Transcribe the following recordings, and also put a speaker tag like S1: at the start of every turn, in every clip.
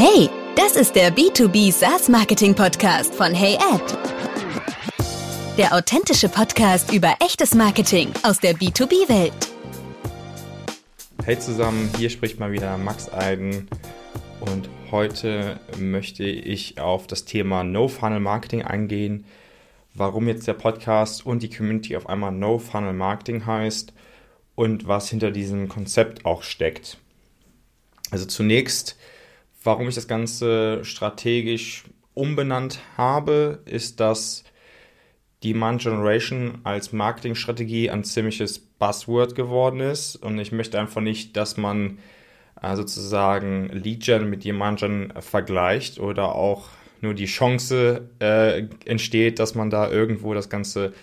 S1: Hey, das ist der B2B SaaS Marketing Podcast von HeyAd. Der authentische Podcast über echtes Marketing aus der B2B-Welt.
S2: Hey zusammen, hier spricht mal wieder Max Eiden und heute möchte ich auf das Thema No-Funnel Marketing eingehen, warum jetzt der Podcast und die Community auf einmal No-Funnel Marketing heißt und was hinter diesem Konzept auch steckt. Also zunächst, warum ich das Ganze strategisch umbenannt habe, ist, dass Demand Generation als Marketingstrategie ein ziemliches Buzzword geworden ist und ich möchte einfach nicht, dass man äh, sozusagen Lead Gen mit Demand Gen vergleicht oder auch nur die Chance äh, entsteht, dass man da irgendwo das Ganze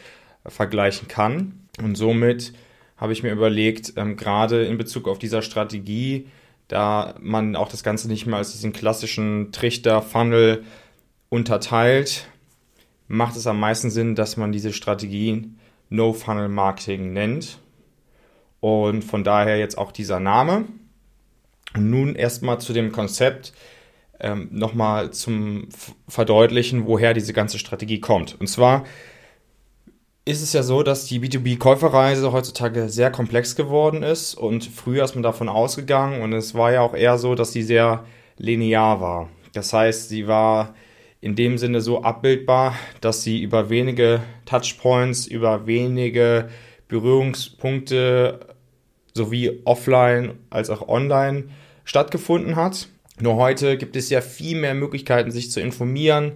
S2: vergleichen kann. Und somit habe ich mir überlegt, ähm, gerade in Bezug auf dieser Strategie, da man auch das Ganze nicht mehr als diesen klassischen Trichter-Funnel unterteilt, macht es am meisten Sinn, dass man diese Strategien No-Funnel-Marketing nennt. Und von daher jetzt auch dieser Name. Und nun erstmal zu dem Konzept, ähm, nochmal zum Verdeutlichen, woher diese ganze Strategie kommt. Und zwar ist es ja so, dass die B2B-Käuferreise heutzutage sehr komplex geworden ist und früher ist man davon ausgegangen und es war ja auch eher so, dass sie sehr linear war. Das heißt, sie war in dem Sinne so abbildbar, dass sie über wenige Touchpoints, über wenige Berührungspunkte sowie offline als auch online stattgefunden hat. Nur heute gibt es ja viel mehr Möglichkeiten, sich zu informieren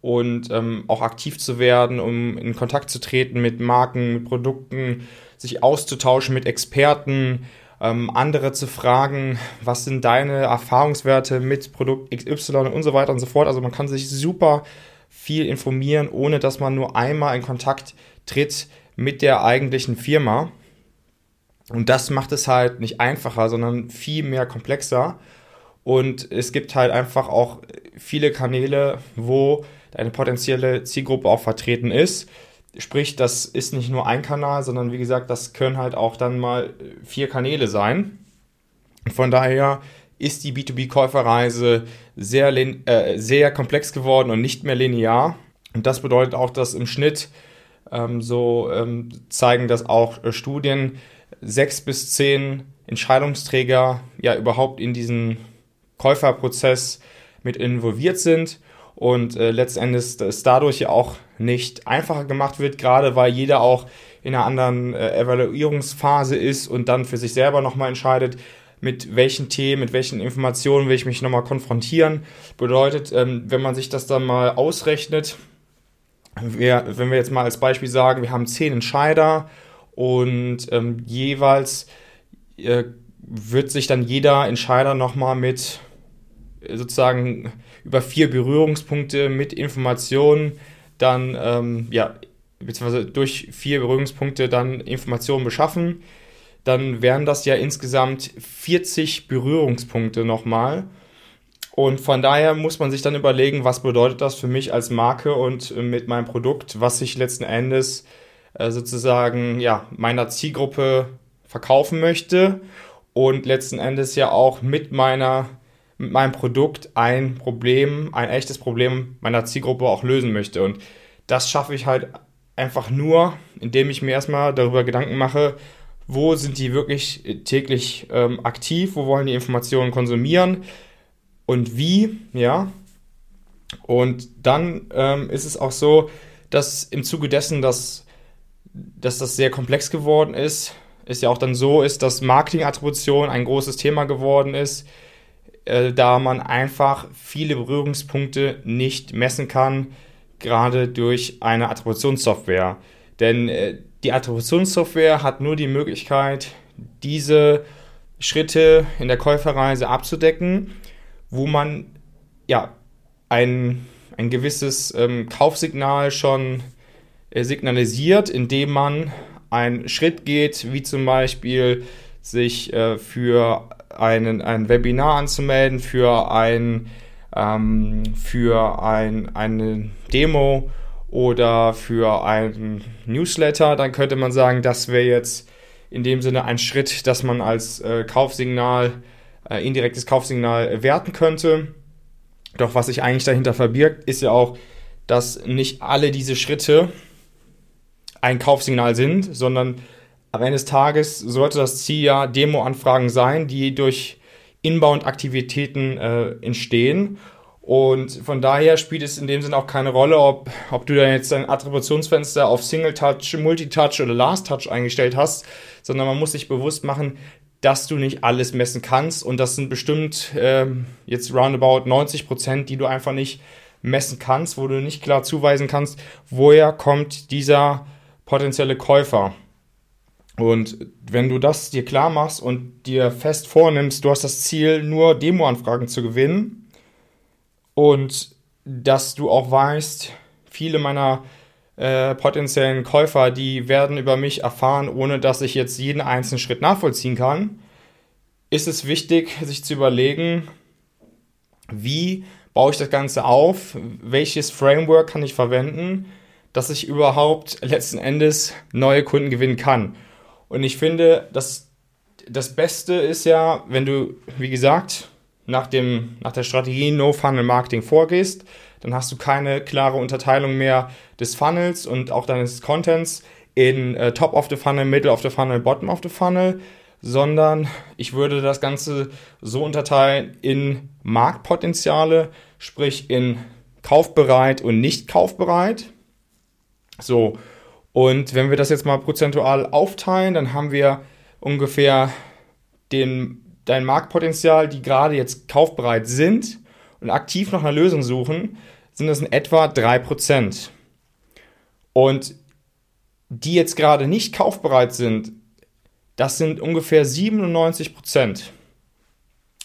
S2: und ähm, auch aktiv zu werden, um in Kontakt zu treten mit Marken, mit Produkten, sich auszutauschen mit Experten, ähm, andere zu fragen, was sind deine Erfahrungswerte mit Produkt XY und so weiter und so fort. Also man kann sich super viel informieren, ohne dass man nur einmal in Kontakt tritt mit der eigentlichen Firma. Und das macht es halt nicht einfacher, sondern viel mehr komplexer. Und es gibt halt einfach auch viele Kanäle, wo deine potenzielle Zielgruppe auch vertreten ist. Sprich, das ist nicht nur ein Kanal, sondern wie gesagt, das können halt auch dann mal vier Kanäle sein. Von daher ist die B2B-Käuferreise sehr, äh, sehr komplex geworden und nicht mehr linear. Und das bedeutet auch, dass im Schnitt ähm, so ähm, zeigen das auch äh, Studien, sechs bis zehn Entscheidungsträger ja überhaupt in diesen Käuferprozess mit involviert sind und äh, letztendlich es dadurch ja auch nicht einfacher gemacht wird, gerade weil jeder auch in einer anderen äh, Evaluierungsphase ist und dann für sich selber nochmal entscheidet, mit welchen Themen, mit welchen Informationen will ich mich nochmal konfrontieren. Bedeutet, ähm, wenn man sich das dann mal ausrechnet, wir, wenn wir jetzt mal als Beispiel sagen, wir haben zehn Entscheider und ähm, jeweils äh, wird sich dann jeder Entscheider nochmal mit sozusagen über vier Berührungspunkte mit Informationen dann, ähm, ja, beziehungsweise durch vier Berührungspunkte dann Informationen beschaffen, dann wären das ja insgesamt 40 Berührungspunkte nochmal. Und von daher muss man sich dann überlegen, was bedeutet das für mich als Marke und mit meinem Produkt, was ich letzten Endes äh, sozusagen ja, meiner Zielgruppe verkaufen möchte und letzten Endes ja auch mit meiner mit meinem Produkt ein Problem, ein echtes Problem meiner Zielgruppe auch lösen möchte. Und das schaffe ich halt einfach nur, indem ich mir erstmal darüber Gedanken mache, wo sind die wirklich täglich ähm, aktiv, wo wollen die Informationen konsumieren und wie, ja. Und dann ähm, ist es auch so, dass im Zuge dessen, dass, dass das sehr komplex geworden ist, es ja auch dann so ist, dass Marketing-Attribution ein großes Thema geworden ist äh, da man einfach viele Berührungspunkte nicht messen kann, gerade durch eine Attributionssoftware. Denn äh, die Attributionssoftware hat nur die Möglichkeit, diese Schritte in der Käuferreise abzudecken, wo man ja ein, ein gewisses ähm, Kaufsignal schon äh, signalisiert, indem man einen Schritt geht, wie zum Beispiel sich äh, für einen, ein Webinar anzumelden, für ein, ähm, für ein, eine Demo oder für ein Newsletter, dann könnte man sagen, das wäre jetzt in dem Sinne ein Schritt, dass man als äh, Kaufsignal, äh, indirektes Kaufsignal werten könnte. Doch was sich eigentlich dahinter verbirgt, ist ja auch, dass nicht alle diese Schritte ein Kaufsignal sind, sondern am Ende des Tages sollte das Ziel ja Demo-Anfragen sein, die durch Inbound-Aktivitäten äh, entstehen. Und von daher spielt es in dem Sinne auch keine Rolle, ob, ob du da jetzt dein Attributionsfenster auf Single Touch, Multi-Touch oder Last Touch eingestellt hast, sondern man muss sich bewusst machen, dass du nicht alles messen kannst. Und das sind bestimmt ähm, jetzt roundabout 90 Prozent, die du einfach nicht messen kannst, wo du nicht klar zuweisen kannst, woher kommt dieser potenzielle Käufer. Und wenn du das dir klar machst und dir fest vornimmst, du hast das Ziel, nur Demo-Anfragen zu gewinnen und dass du auch weißt, viele meiner äh, potenziellen Käufer, die werden über mich erfahren, ohne dass ich jetzt jeden einzelnen Schritt nachvollziehen kann, ist es wichtig, sich zu überlegen, wie baue ich das Ganze auf, welches Framework kann ich verwenden, dass ich überhaupt letzten Endes neue Kunden gewinnen kann. Und ich finde, dass das Beste ist ja, wenn du, wie gesagt, nach, dem, nach der Strategie No-Funnel-Marketing vorgehst, dann hast du keine klare Unterteilung mehr des Funnels und auch deines Contents in äh, Top of the Funnel, Middle of the Funnel, Bottom of the Funnel, sondern ich würde das Ganze so unterteilen in Marktpotenziale, sprich in kaufbereit und nicht kaufbereit. So, und wenn wir das jetzt mal prozentual aufteilen, dann haben wir ungefähr den, dein Marktpotenzial, die gerade jetzt kaufbereit sind und aktiv nach einer Lösung suchen, sind das in etwa 3%. Und die jetzt gerade nicht kaufbereit sind, das sind ungefähr 97%.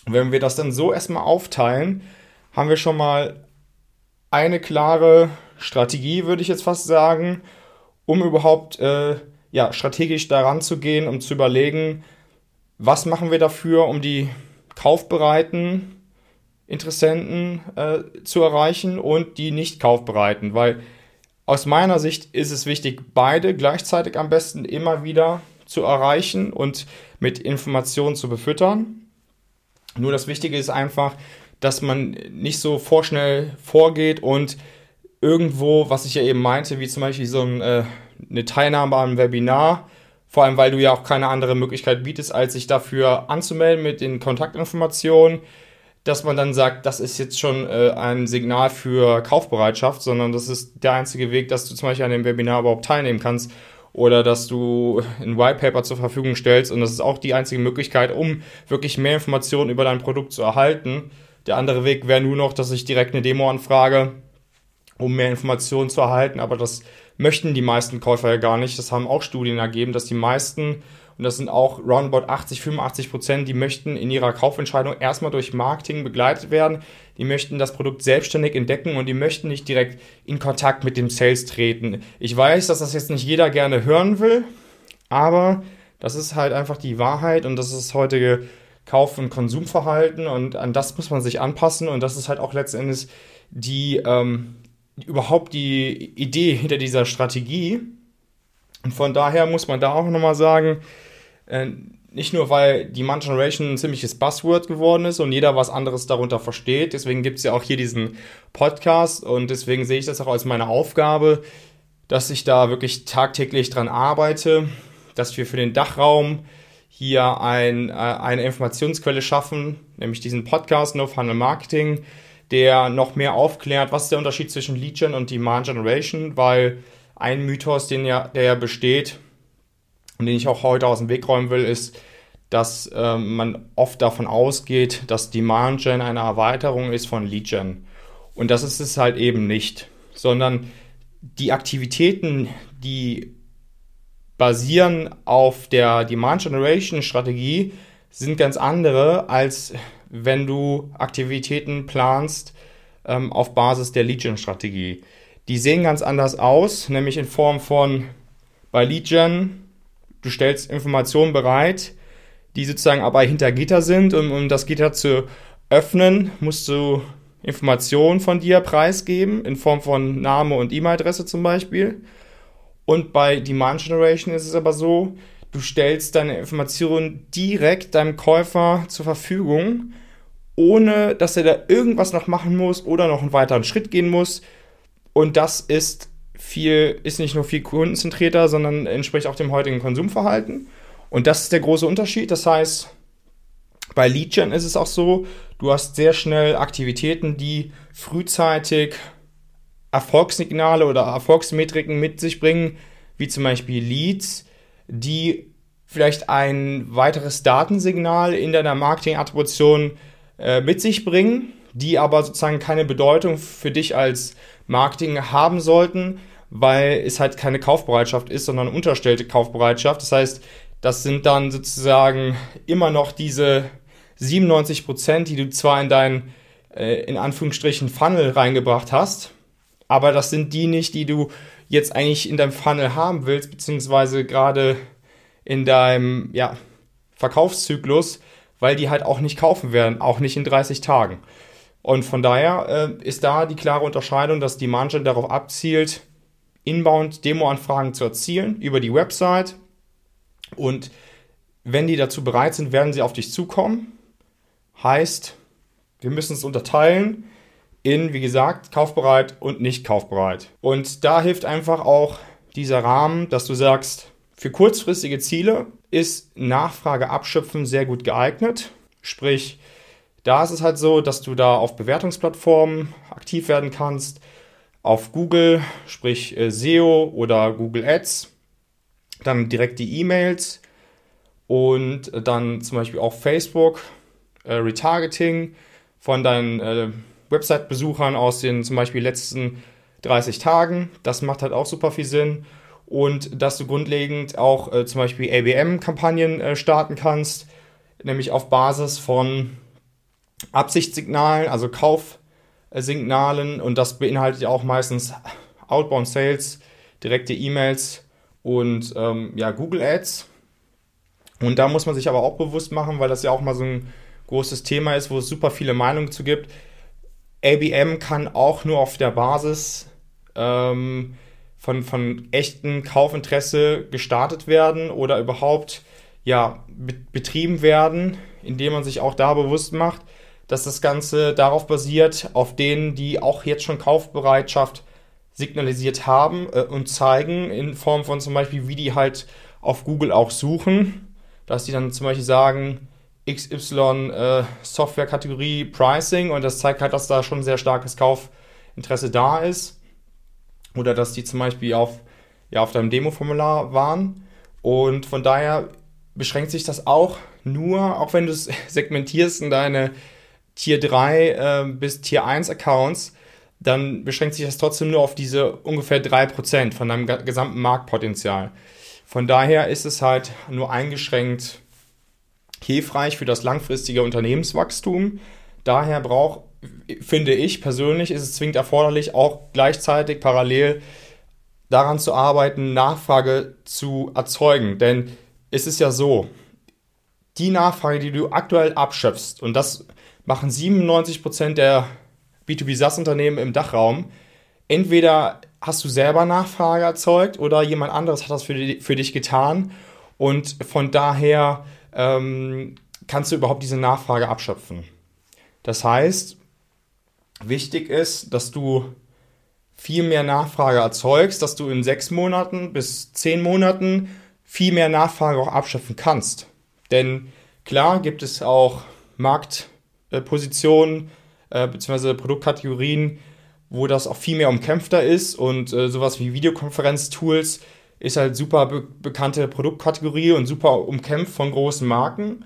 S2: Und wenn wir das dann so erstmal aufteilen, haben wir schon mal eine klare Strategie, würde ich jetzt fast sagen, um überhaupt äh, ja, strategisch daran zu gehen, um zu überlegen, was machen wir dafür, um die kaufbereiten Interessenten äh, zu erreichen und die nicht kaufbereiten, weil aus meiner Sicht ist es wichtig, beide gleichzeitig am besten immer wieder zu erreichen und mit Informationen zu befüttern. Nur das Wichtige ist einfach, dass man nicht so vorschnell vorgeht und irgendwo, was ich ja eben meinte, wie zum Beispiel so ein, äh, eine Teilnahme am Webinar, vor allem weil du ja auch keine andere Möglichkeit bietest, als sich dafür anzumelden mit den Kontaktinformationen, dass man dann sagt, das ist jetzt schon äh, ein Signal für Kaufbereitschaft, sondern das ist der einzige Weg, dass du zum Beispiel an dem Webinar überhaupt teilnehmen kannst oder dass du ein White Paper zur Verfügung stellst. Und das ist auch die einzige Möglichkeit, um wirklich mehr Informationen über dein Produkt zu erhalten. Der andere Weg wäre nur noch, dass ich direkt eine Demo anfrage um mehr Informationen zu erhalten. Aber das möchten die meisten Käufer ja gar nicht. Das haben auch Studien ergeben, dass die meisten, und das sind auch roundabout 80, 85 Prozent, die möchten in ihrer Kaufentscheidung erstmal durch Marketing begleitet werden. Die möchten das Produkt selbstständig entdecken und die möchten nicht direkt in Kontakt mit dem Sales treten. Ich weiß, dass das jetzt nicht jeder gerne hören will, aber das ist halt einfach die Wahrheit und das ist das heutige Kauf- und Konsumverhalten und an das muss man sich anpassen und das ist halt auch letztendlich die, ähm, überhaupt die Idee hinter dieser Strategie. Und von daher muss man da auch nochmal sagen, äh, nicht nur, weil die Man Generation ein ziemliches Buzzword geworden ist und jeder was anderes darunter versteht, deswegen gibt es ja auch hier diesen Podcast und deswegen sehe ich das auch als meine Aufgabe, dass ich da wirklich tagtäglich dran arbeite, dass wir für den Dachraum hier ein, äh, eine Informationsquelle schaffen, nämlich diesen Podcast No Funnel Marketing, der noch mehr aufklärt, was ist der Unterschied zwischen Lead Gen und Demand Generation, weil ein Mythos, den ja, der ja besteht und den ich auch heute aus dem Weg räumen will, ist, dass äh, man oft davon ausgeht, dass Demand Gen eine Erweiterung ist von Lead Gen. Und das ist es halt eben nicht, sondern die Aktivitäten, die basieren auf der Demand Generation Strategie, sind ganz andere als wenn du Aktivitäten planst ähm, auf Basis der Lead-Gen-Strategie. Die sehen ganz anders aus, nämlich in Form von bei Lead-Gen, du stellst Informationen bereit, die sozusagen aber hinter Gitter sind. Und um das Gitter zu öffnen, musst du Informationen von dir preisgeben, in Form von Name und E-Mail-Adresse zum Beispiel. Und bei Demand Generation ist es aber so, du stellst deine Informationen direkt deinem Käufer zur Verfügung ohne dass er da irgendwas noch machen muss oder noch einen weiteren Schritt gehen muss. Und das ist viel, ist nicht nur viel kundenzentrierter, sondern entspricht auch dem heutigen Konsumverhalten. Und das ist der große Unterschied. Das heißt, bei Leadgen ist es auch so, du hast sehr schnell Aktivitäten, die frühzeitig Erfolgssignale oder Erfolgsmetriken mit sich bringen, wie zum Beispiel Leads, die vielleicht ein weiteres Datensignal in deiner Marketingattribution äh, mit sich bringen, die aber sozusagen keine Bedeutung für dich als Marketing haben sollten, weil es halt keine Kaufbereitschaft ist, sondern unterstellte Kaufbereitschaft. Das heißt, das sind dann sozusagen immer noch diese 97 Prozent, die du zwar in deinen, äh, in Anführungsstrichen, Funnel reingebracht hast, aber das sind die nicht, die du jetzt eigentlich in deinem Funnel haben willst, beziehungsweise gerade in deinem ja, Verkaufszyklus, weil die halt auch nicht kaufen werden, auch nicht in 30 Tagen. Und von daher äh, ist da die klare Unterscheidung, dass die Margin darauf abzielt, inbound Demo-Anfragen zu erzielen über die Website. Und wenn die dazu bereit sind, werden sie auf dich zukommen. Heißt, wir müssen es unterteilen in, wie gesagt, kaufbereit und nicht kaufbereit. Und da hilft einfach auch dieser Rahmen, dass du sagst, für kurzfristige Ziele ist Nachfrage abschöpfen sehr gut geeignet. Sprich, da ist es halt so, dass du da auf Bewertungsplattformen aktiv werden kannst, auf Google, sprich äh, SEO oder Google Ads, dann direkt die E-Mails und dann zum Beispiel auch Facebook, äh, Retargeting von deinen äh, Website-Besuchern aus den zum Beispiel letzten 30 Tagen. Das macht halt auch super viel Sinn. Und dass du grundlegend auch äh, zum Beispiel ABM-Kampagnen äh, starten kannst, nämlich auf Basis von Absichtssignalen, also Kaufsignalen. Und das beinhaltet ja auch meistens Outbound Sales, direkte E-Mails und ähm, ja, Google Ads. Und da muss man sich aber auch bewusst machen, weil das ja auch mal so ein großes Thema ist, wo es super viele Meinungen zu gibt. ABM kann auch nur auf der Basis ähm, von, von echten Kaufinteresse gestartet werden oder überhaupt ja, betrieben werden, indem man sich auch da bewusst macht, dass das Ganze darauf basiert, auf denen, die auch jetzt schon Kaufbereitschaft signalisiert haben äh, und zeigen, in Form von zum Beispiel, wie die halt auf Google auch suchen, dass die dann zum Beispiel sagen, XY äh, Pricing und das zeigt halt, dass da schon sehr starkes Kaufinteresse da ist. Oder dass die zum Beispiel auf, ja, auf deinem Demo-Formular waren. Und von daher beschränkt sich das auch nur, auch wenn du es segmentierst in deine Tier 3 äh, bis Tier 1 Accounts, dann beschränkt sich das trotzdem nur auf diese ungefähr 3% von deinem gesamten Marktpotenzial. Von daher ist es halt nur eingeschränkt hilfreich für das langfristige Unternehmenswachstum. Daher braucht, finde ich persönlich, ist es zwingend erforderlich, auch gleichzeitig parallel daran zu arbeiten, Nachfrage zu erzeugen. Denn es ist ja so, die Nachfrage, die du aktuell abschöpfst, und das machen 97% der B2B SaaS-Unternehmen im Dachraum, entweder hast du selber Nachfrage erzeugt oder jemand anderes hat das für, die, für dich getan. Und von daher ähm, kannst du überhaupt diese Nachfrage abschöpfen. Das heißt, wichtig ist, dass du viel mehr Nachfrage erzeugst, dass du in sechs Monaten bis zehn Monaten viel mehr Nachfrage auch abschöpfen kannst. Denn klar gibt es auch Marktpositionen äh, bzw. Produktkategorien, wo das auch viel mehr umkämpfter ist und äh, sowas wie Videokonferenztools ist halt super be bekannte Produktkategorie und super umkämpft von großen Marken.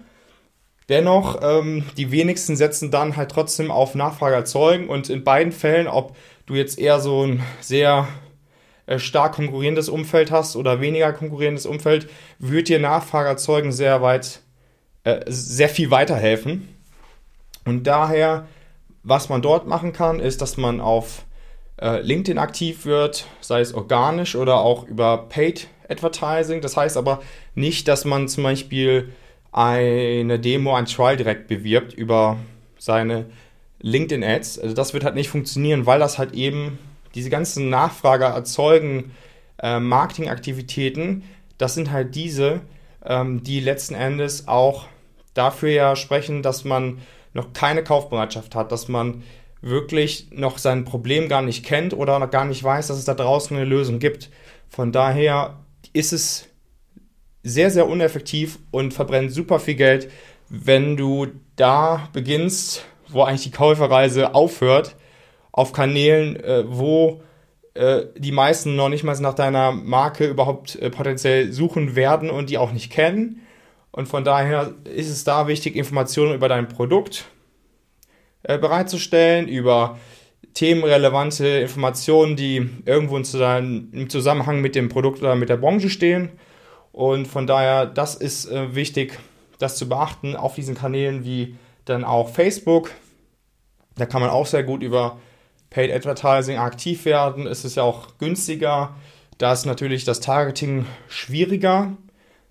S2: Dennoch, ähm, die wenigsten setzen dann halt trotzdem auf Nachfrage erzeugen und in beiden Fällen, ob du jetzt eher so ein sehr äh, stark konkurrierendes Umfeld hast oder weniger konkurrierendes Umfeld, wird dir Nachfrage erzeugen sehr weit, äh, sehr viel weiterhelfen. Und daher, was man dort machen kann, ist, dass man auf äh, LinkedIn aktiv wird, sei es organisch oder auch über Paid Advertising. Das heißt aber nicht, dass man zum Beispiel eine Demo, ein Trial direkt bewirbt über seine LinkedIn Ads. Also das wird halt nicht funktionieren, weil das halt eben diese ganzen Nachfrage erzeugen äh, Marketingaktivitäten, das sind halt diese, ähm, die letzten Endes auch dafür ja sprechen, dass man noch keine Kaufbereitschaft hat, dass man wirklich noch sein Problem gar nicht kennt oder noch gar nicht weiß, dass es da draußen eine Lösung gibt. Von daher ist es sehr, sehr uneffektiv und verbrennt super viel Geld, wenn du da beginnst, wo eigentlich die Käuferreise aufhört, auf Kanälen, äh, wo äh, die meisten noch nicht mal nach deiner Marke überhaupt äh, potenziell suchen werden und die auch nicht kennen. Und von daher ist es da wichtig, Informationen über dein Produkt äh, bereitzustellen, über themenrelevante Informationen, die irgendwo im Zusammenhang mit dem Produkt oder mit der Branche stehen. Und von daher, das ist äh, wichtig, das zu beachten auf diesen Kanälen wie dann auch Facebook. Da kann man auch sehr gut über Paid Advertising aktiv werden. Es ist ja auch günstiger. Da ist natürlich das Targeting schwieriger.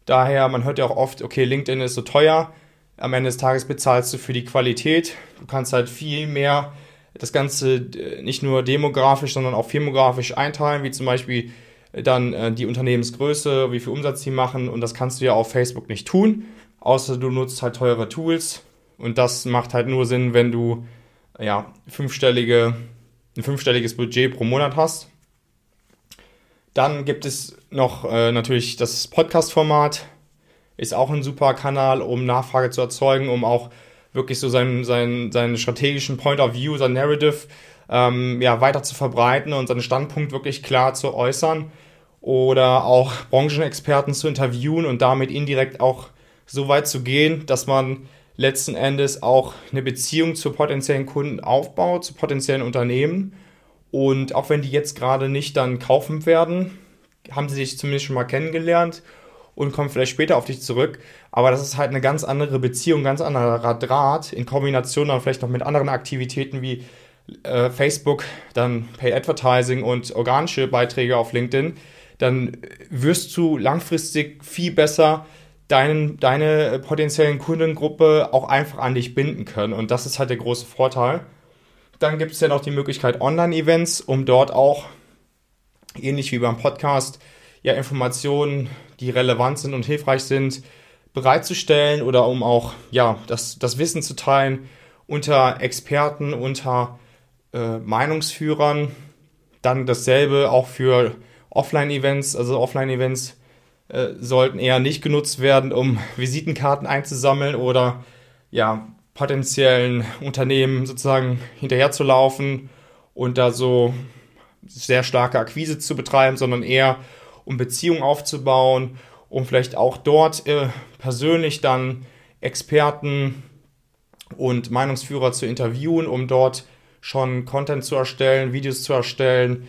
S2: Daher, man hört ja auch oft, okay, LinkedIn ist so teuer. Am Ende des Tages bezahlst du für die Qualität. Du kannst halt viel mehr das Ganze äh, nicht nur demografisch, sondern auch firmografisch einteilen, wie zum Beispiel dann äh, die Unternehmensgröße, wie viel Umsatz sie machen. Und das kannst du ja auf Facebook nicht tun, außer du nutzt halt teure Tools. Und das macht halt nur Sinn, wenn du ja, fünfstellige, ein fünfstelliges Budget pro Monat hast. Dann gibt es noch äh, natürlich das Podcast-Format. Ist auch ein super Kanal, um Nachfrage zu erzeugen, um auch wirklich so seinen, seinen, seinen strategischen Point of View, sein Narrative ähm, ja, weiter zu verbreiten und seinen Standpunkt wirklich klar zu äußern oder auch Branchenexperten zu interviewen und damit indirekt auch so weit zu gehen, dass man letzten Endes auch eine Beziehung zu potenziellen Kunden aufbaut, zu potenziellen Unternehmen. Und auch wenn die jetzt gerade nicht dann kaufen werden, haben sie sich zumindest schon mal kennengelernt und kommen vielleicht später auf dich zurück. Aber das ist halt eine ganz andere Beziehung, ganz anderer Draht in Kombination dann vielleicht noch mit anderen Aktivitäten wie äh, Facebook, dann Pay Advertising und organische Beiträge auf LinkedIn dann wirst du langfristig viel besser deinen, deine potenziellen Kundengruppe auch einfach an dich binden können. Und das ist halt der große Vorteil. Dann gibt es ja noch die Möglichkeit Online-Events, um dort auch, ähnlich wie beim Podcast, ja Informationen, die relevant sind und hilfreich sind, bereitzustellen oder um auch ja, das, das Wissen zu teilen unter Experten, unter äh, Meinungsführern. Dann dasselbe auch für Offline-Events, also Offline-Events äh, sollten eher nicht genutzt werden, um Visitenkarten einzusammeln oder ja, potenziellen Unternehmen sozusagen hinterherzulaufen und da so sehr starke Akquise zu betreiben, sondern eher um Beziehungen aufzubauen, um vielleicht auch dort äh, persönlich dann Experten und Meinungsführer zu interviewen, um dort schon Content zu erstellen, Videos zu erstellen,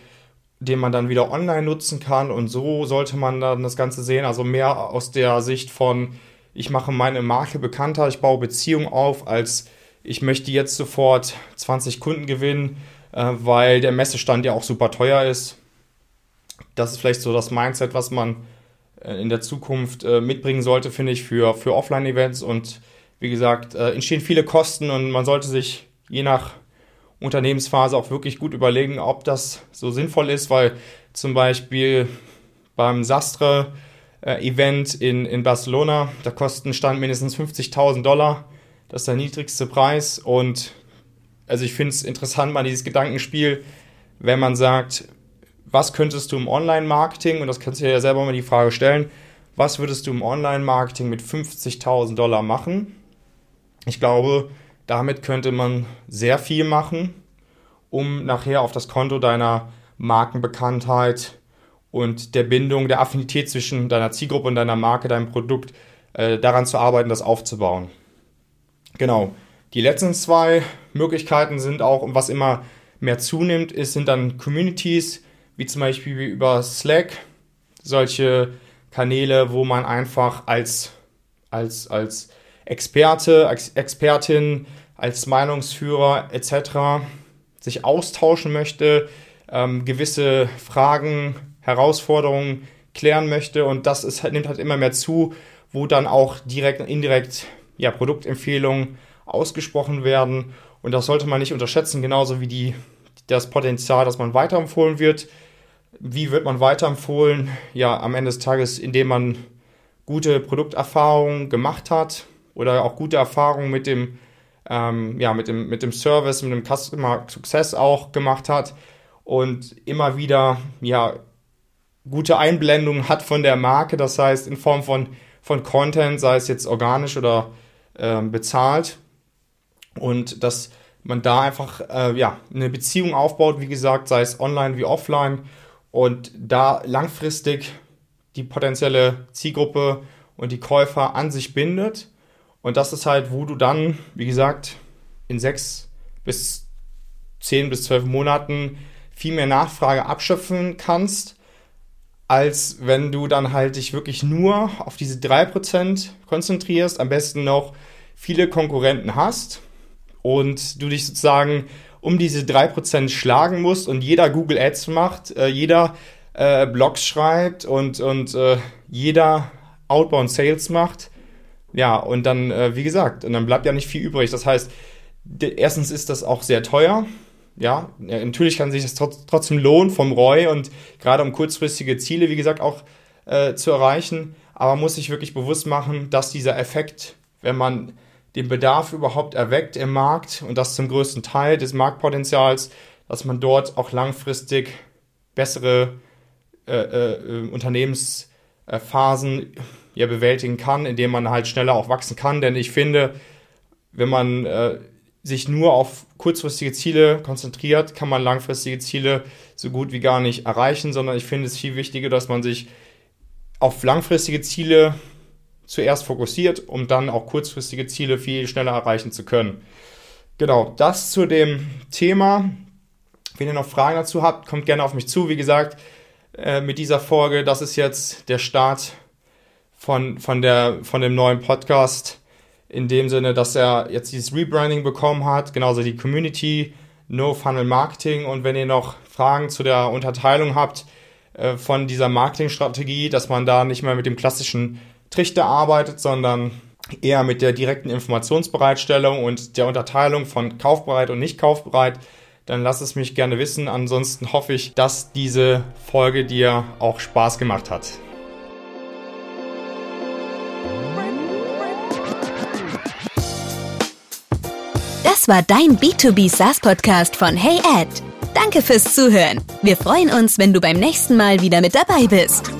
S2: den man dann wieder online nutzen kann. Und so sollte man dann das Ganze sehen. Also mehr aus der Sicht von, ich mache meine Marke bekannter, ich baue Beziehungen auf, als ich möchte jetzt sofort 20 Kunden gewinnen, äh, weil der Messestand ja auch super teuer ist. Das ist vielleicht so das Mindset, was man äh, in der Zukunft äh, mitbringen sollte, finde ich, für, für Offline-Events. Und wie gesagt, äh, entstehen viele Kosten und man sollte sich je nach Unternehmensphase auch wirklich gut überlegen, ob das so sinnvoll ist, weil zum Beispiel beim Sastre-Event in, in Barcelona, da kosten Stand mindestens 50.000 Dollar. Das ist der niedrigste Preis. Und also ich finde es interessant, mal dieses Gedankenspiel, wenn man sagt, was könntest du im Online-Marketing, und das kannst du dir ja selber mal die Frage stellen, was würdest du im Online-Marketing mit 50.000 Dollar machen? Ich glaube, damit könnte man sehr viel machen, um nachher auf das Konto deiner Markenbekanntheit und der Bindung, der Affinität zwischen deiner Zielgruppe und deiner Marke, deinem Produkt, äh, daran zu arbeiten, das aufzubauen. Genau. Die letzten zwei Möglichkeiten sind auch, was immer mehr zunimmt, ist, sind dann Communities, wie zum Beispiel über Slack, solche Kanäle, wo man einfach als, als, als Experte, Ex Expertin, als Meinungsführer etc. sich austauschen möchte, ähm, gewisse Fragen, Herausforderungen klären möchte und das ist, nimmt halt immer mehr zu, wo dann auch direkt und indirekt ja, Produktempfehlungen ausgesprochen werden und das sollte man nicht unterschätzen, genauso wie die, das Potenzial, dass man weiterempfohlen wird. Wie wird man weiterempfohlen? Ja, am Ende des Tages, indem man gute Produkterfahrungen gemacht hat, oder auch gute Erfahrungen mit dem ähm, ja, mit dem, mit dem Service, mit dem Customer Success auch gemacht hat und immer wieder, ja, gute Einblendungen hat von der Marke, das heißt in Form von, von Content, sei es jetzt organisch oder äh, bezahlt und dass man da einfach äh, ja, eine Beziehung aufbaut, wie gesagt, sei es online wie offline und da langfristig die potenzielle Zielgruppe und die Käufer an sich bindet. Und das ist halt, wo du dann, wie gesagt, in sechs bis zehn bis zwölf Monaten viel mehr Nachfrage abschöpfen kannst, als wenn du dann halt dich wirklich nur auf diese drei Prozent konzentrierst, am besten noch viele Konkurrenten hast und du dich sozusagen um diese drei Prozent schlagen musst und jeder Google Ads macht, äh, jeder äh, Blogs schreibt und, und äh, jeder Outbound Sales macht. Ja, und dann, äh, wie gesagt, und dann bleibt ja nicht viel übrig. Das heißt, erstens ist das auch sehr teuer. Ja, natürlich kann sich das trotz, trotzdem lohnen vom ROI und gerade um kurzfristige Ziele, wie gesagt, auch äh, zu erreichen. Aber man muss sich wirklich bewusst machen, dass dieser Effekt, wenn man den Bedarf überhaupt erweckt im Markt und das zum größten Teil des Marktpotenzials, dass man dort auch langfristig bessere äh, äh, Unternehmensphasen ja, bewältigen kann, indem man halt schneller auch wachsen kann. Denn ich finde, wenn man äh, sich nur auf kurzfristige Ziele konzentriert, kann man langfristige Ziele so gut wie gar nicht erreichen, sondern ich finde es viel wichtiger, dass man sich auf langfristige Ziele zuerst fokussiert, um dann auch kurzfristige Ziele viel schneller erreichen zu können. Genau, das zu dem Thema. Wenn ihr noch Fragen dazu habt, kommt gerne auf mich zu. Wie gesagt, äh, mit dieser Folge. Das ist jetzt der Start von, von, der, von dem neuen Podcast. In dem Sinne, dass er jetzt dieses Rebranding bekommen hat, genauso die Community, No Funnel Marketing. Und wenn ihr noch Fragen zu der Unterteilung habt äh, von dieser Marketingstrategie, dass man da nicht mehr mit dem klassischen Trichter arbeitet, sondern eher mit der direkten Informationsbereitstellung und der Unterteilung von kaufbereit und nicht kaufbereit, dann lass es mich gerne wissen. Ansonsten hoffe ich, dass diese Folge dir auch Spaß gemacht hat.
S1: Das war dein B2B SaaS Podcast von Hey Ed. Danke fürs Zuhören. Wir freuen uns, wenn du beim nächsten Mal wieder mit dabei bist.